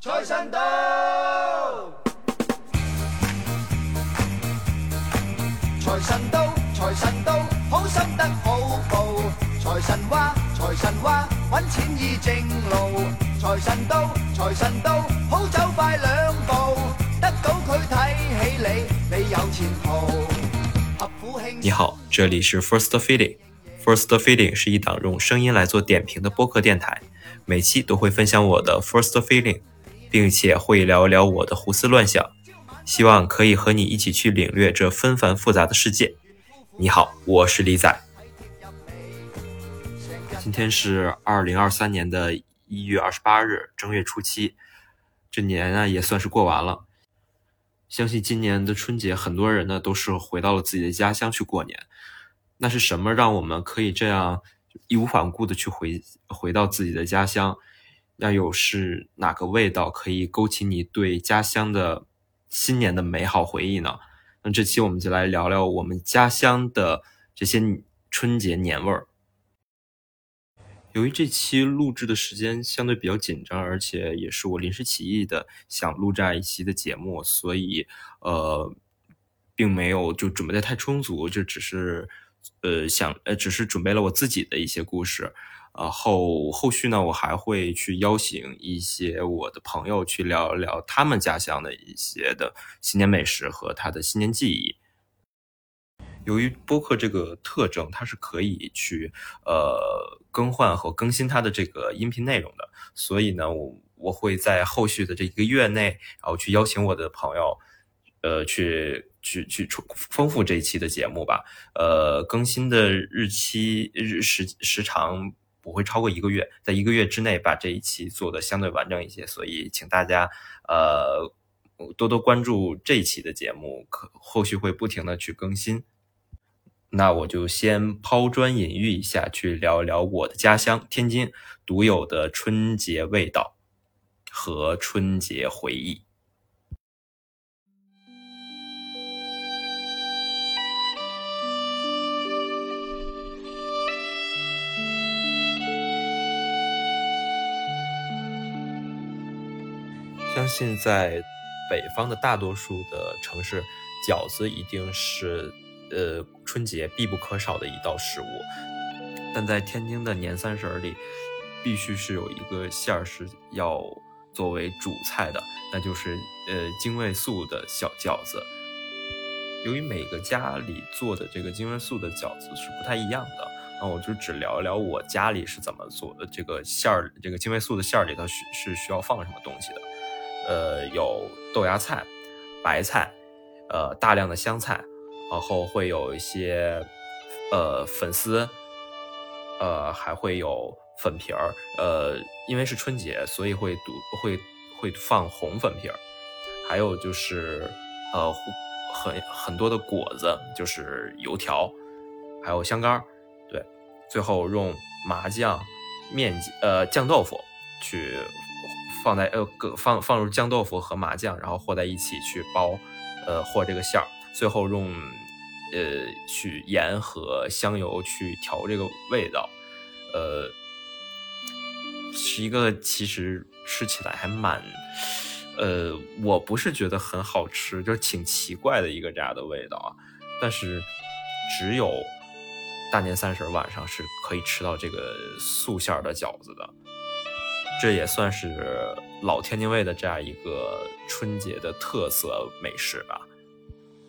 财神到，财神到，财神到，好心得好报。财神话，财神话，揾钱易正路。财神到，财神到，好走快两步，得到佢睇起你，你有前途。合府庆你好，这里是 First Feeling。First Feeling 是一档用声音来做点评的播客电台，每期都会分享我的 First Feeling，并且会聊一聊我的胡思乱想，希望可以和你一起去领略这纷繁复杂的世界。你好，我是李仔。今天是二零二三年的一月二十八日，正月初七，这年啊也算是过完了。相信今年的春节，很多人呢都是回到了自己的家乡去过年。那是什么让我们可以这样义无反顾的去回回到自己的家乡？那又是哪个味道可以勾起你对家乡的新年的美好回忆呢？那这期我们就来聊聊我们家乡的这些春节年味儿。由于这期录制的时间相对比较紧张，而且也是我临时起意的想录这样一期的节目，所以呃，并没有就准备的太充足，就只是呃想呃只是准备了我自己的一些故事，然后后续呢，我还会去邀请一些我的朋友去聊一聊他们家乡的一些的新年美食和他的新年记忆。由于播客这个特征，它是可以去呃更换和更新它的这个音频内容的，所以呢，我我会在后续的这一个月内，然后去邀请我的朋友，呃，去去去充丰富这一期的节目吧。呃，更新的日期日时时长不会超过一个月，在一个月之内把这一期做的相对完整一些，所以请大家呃多多关注这一期的节目，可后续会不停的去更新。那我就先抛砖引玉一下，去聊一聊我的家乡天津独有的春节味道和春节回忆。相信在北方的大多数的城市，饺子一定是。呃，春节必不可少的一道食物，但在天津的年三十儿里，必须是有一个馅儿是要作为主菜的，那就是呃精味素的小饺子。由于每个家里做的这个精味素的饺子是不太一样的，那我就只聊一聊我家里是怎么做的。这个馅儿，这个精味素的馅儿里头是是需要放什么东西的？呃，有豆芽菜、白菜，呃，大量的香菜。然后会有一些，呃，粉丝，呃，还会有粉皮儿，呃，因为是春节，所以会读会会放红粉皮儿，还有就是，呃，很很多的果子，就是油条，还有香干儿，对，最后用麻酱、面呃酱豆腐去放在呃放放入酱豆腐和麻酱，然后和在一起去包，呃和这个馅儿。最后用，呃，去盐和香油去调这个味道，呃，是一个其实吃起来还蛮，呃，我不是觉得很好吃，就是挺奇怪的一个这样的味道啊。但是只有大年三十晚上是可以吃到这个素馅儿的饺子的，这也算是老天津卫的这样一个春节的特色美食吧。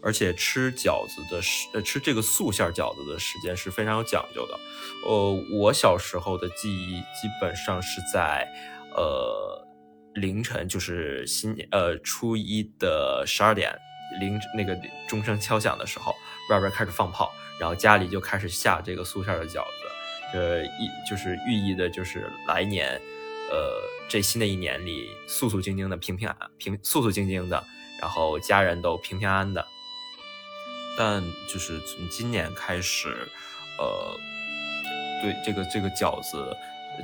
而且吃饺子的时，呃，吃这个素馅饺子的时间是非常有讲究的。呃，我小时候的记忆基本上是在，呃，凌晨，就是新，呃，初一的十二点，零那个钟声敲响的时候，外边开始放炮，然后家里就开始下这个素馅的饺子，这意就是寓意的就是来年，呃，这新的一年里，素素静静的，平平安平，素素静静的，然后家人都平平安的。但就是从今年开始，呃，对这个这个饺子，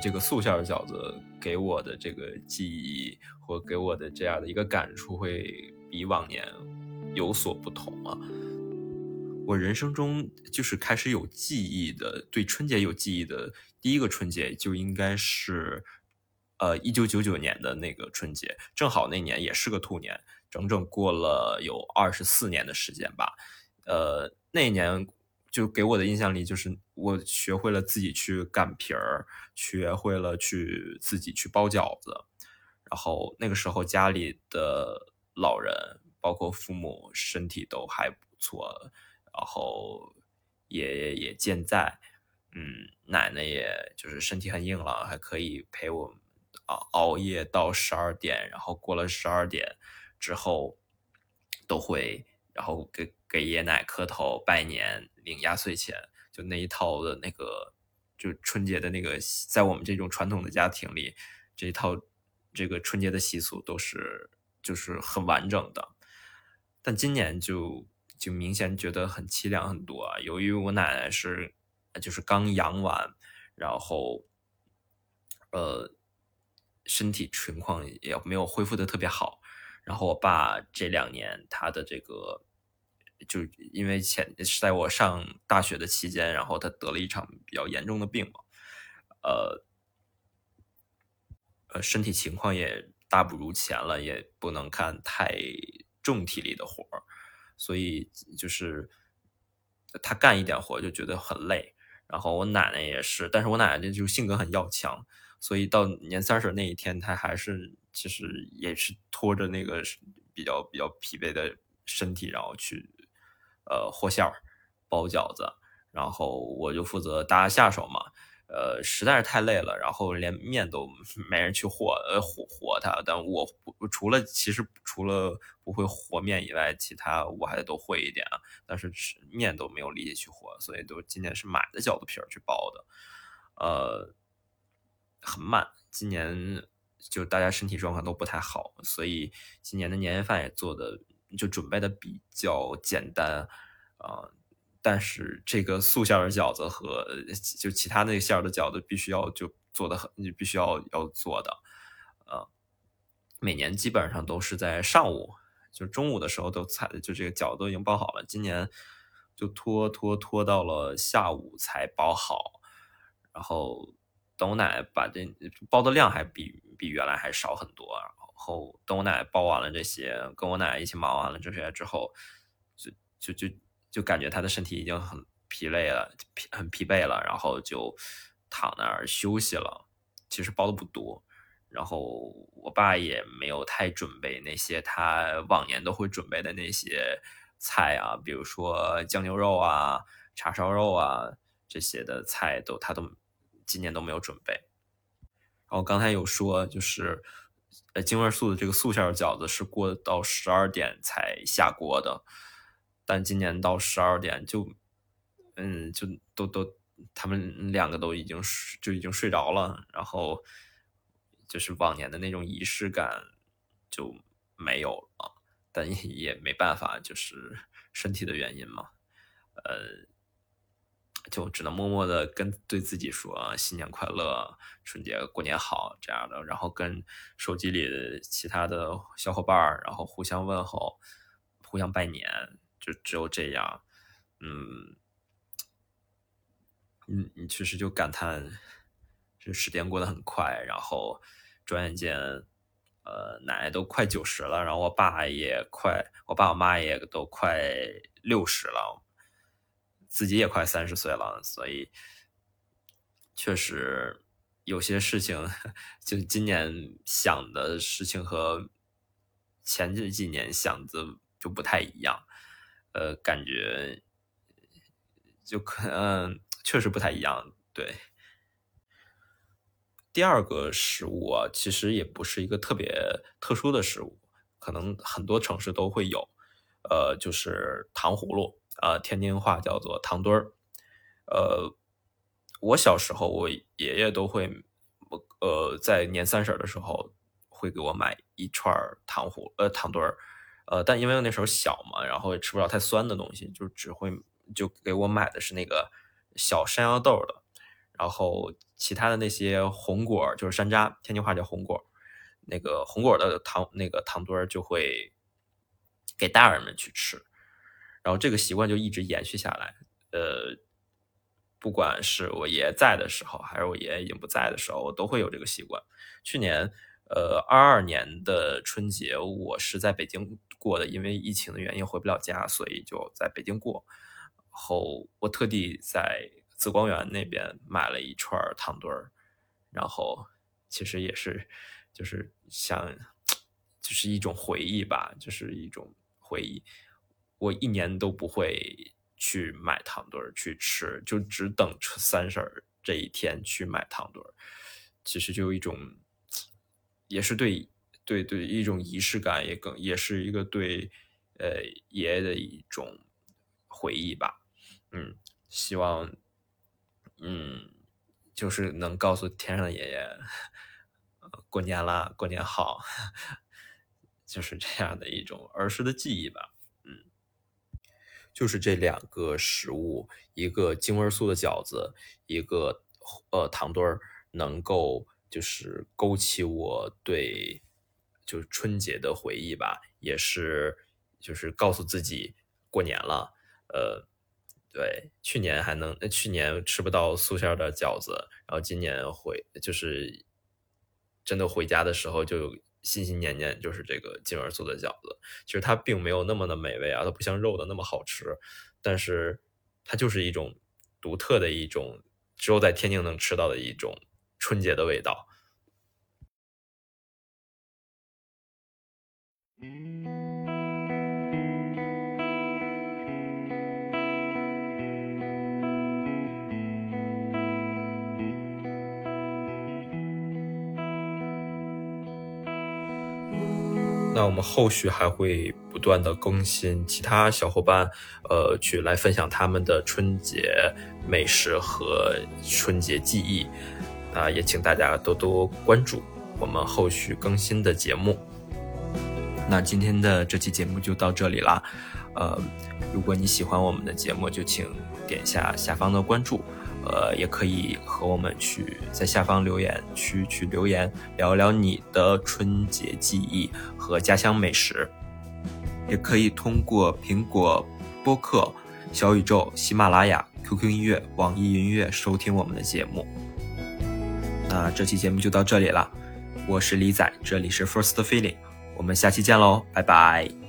这个素馅的饺子给我的这个记忆或给我的这样的一个感触会比往年有所不同啊。我人生中就是开始有记忆的，对春节有记忆的第一个春节就应该是呃，一九九九年的那个春节，正好那年也是个兔年，整整过了有二十四年的时间吧。呃，那一年就给我的印象里，就是我学会了自己去擀皮儿，学会了去自己去包饺子。然后那个时候家里的老人，包括父母，身体都还不错，然后爷爷也健在，嗯，奶奶也就是身体很硬朗，还可以陪我。啊，熬夜到十二点，然后过了十二点之后，都会然后给给爷爷奶磕头拜年，领压岁钱，就那一套的那个，就春节的那个，在我们这种传统的家庭里，这一套这个春节的习俗都是就是很完整的。但今年就就明显觉得很凄凉很多啊，由于我奶奶是就是刚养完，然后呃。身体情况也没有恢复的特别好，然后我爸这两年他的这个，就因为前是在我上大学的期间，然后他得了一场比较严重的病嘛，呃，呃，身体情况也大不如前了，也不能干太重体力的活儿，所以就是他干一点活就觉得很累，然后我奶奶也是，但是我奶奶就性格很要强。所以到年三十那一天，他还是其实也是拖着那个比较比较疲惫的身体，然后去呃和馅儿、包饺子，然后我就负责搭下手嘛。呃，实在是太累了，然后连面都没人去和，呃和和它。但我除了其实除了不会和面以外，其他我还都会一点啊。但是面都没有力气去和，所以都今年是买的饺子皮儿去包的，呃。很慢，今年就大家身体状况都不太好，所以今年的年夜饭也做的就准备的比较简单啊。但是这个素馅的饺子和就其他那个馅的饺子必须要就做的很，你必须要要做的，呃，每年基本上都是在上午，就中午的时候都菜就这个饺子都已经包好了，今年就拖拖拖到了下午才包好，然后。等我奶把这包的量还比比原来还少很多，然后等我奶奶包完了这些，跟我奶奶一起忙完了这些之后，就就就就感觉她的身体已经很疲累了，疲很疲惫了，然后就躺那儿休息了。其实包的不多，然后我爸也没有太准备那些他往年都会准备的那些菜啊，比如说酱牛肉啊、叉烧肉啊这些的菜都他都。今年都没有准备，然后刚才有说，就是呃，京味素的这个素馅饺子是过到十二点才下锅的，但今年到十二点就，嗯，就都都他们两个都已经睡就已经睡着了，然后就是往年的那种仪式感就没有了，但也没办法，就是身体的原因嘛，呃。就只能默默的跟对自己说新年快乐，春节过年好这样的，然后跟手机里的其他的小伙伴儿，然后互相问候，互相拜年，就只有这样。嗯，嗯，你确实就感叹，这时间过得很快，然后转眼间，呃，奶奶都快九十了，然后我爸也快，我爸我妈也都快六十了。自己也快三十岁了，所以确实有些事情，就今年想的事情和前这几年想的就不太一样，呃，感觉就可能确实不太一样。对，第二个食物啊，其实也不是一个特别特殊的食物，可能很多城市都会有，呃，就是糖葫芦。呃，天津话叫做糖墩儿。呃，我小时候，我爷爷都会，呃，在年三十的时候会给我买一串糖葫呃糖墩儿。呃，但因为那时候小嘛，然后也吃不了太酸的东西，就只会就给我买的是那个小山药豆的。然后其他的那些红果就是山楂，天津话叫红果，那个红果的糖那个糖墩儿就会给大人们去吃。然后这个习惯就一直延续下来，呃，不管是我爷爷在的时候，还是我爷爷已经不在的时候，我都会有这个习惯。去年，呃，二二年的春节我是在北京过的，因为疫情的原因回不了家，所以就在北京过。后我特地在紫光园那边买了一串糖墩儿，然后其实也是就是想就是一种回忆吧，就是一种回忆。我一年都不会去买糖墩儿去吃，就只等三十儿这一天去买糖墩儿。其实就有一种，也是对对对一种仪式感，也更也是一个对呃爷爷的一种回忆吧。嗯，希望嗯就是能告诉天上的爷爷，过年啦，过年好，就是这样的一种儿时的记忆吧。就是这两个食物，一个京味素的饺子，一个呃糖墩儿，能够就是勾起我对就是春节的回忆吧，也是就是告诉自己过年了。呃，对，去年还能去年吃不到素馅的饺子，然后今年回就是真的回家的时候就。心心念念就是这个静儿做的饺子，其实它并没有那么的美味啊，它不像肉的那么好吃，但是它就是一种独特的一种，只有在天津能吃到的一种春节的味道。那我们后续还会不断的更新其他小伙伴，呃，去来分享他们的春节美食和春节记忆，啊，也请大家多多关注我们后续更新的节目。那今天的这期节目就到这里啦，呃，如果你喜欢我们的节目，就请点下下方的关注。呃，也可以和我们去在下方留言区去留言，聊聊你的春节记忆和家乡美食。也可以通过苹果播客、小宇宙、喜马拉雅、QQ 音乐、网易云音乐收听我们的节目。那这期节目就到这里了，我是李仔，这里是 First Feeling，我们下期见喽，拜拜。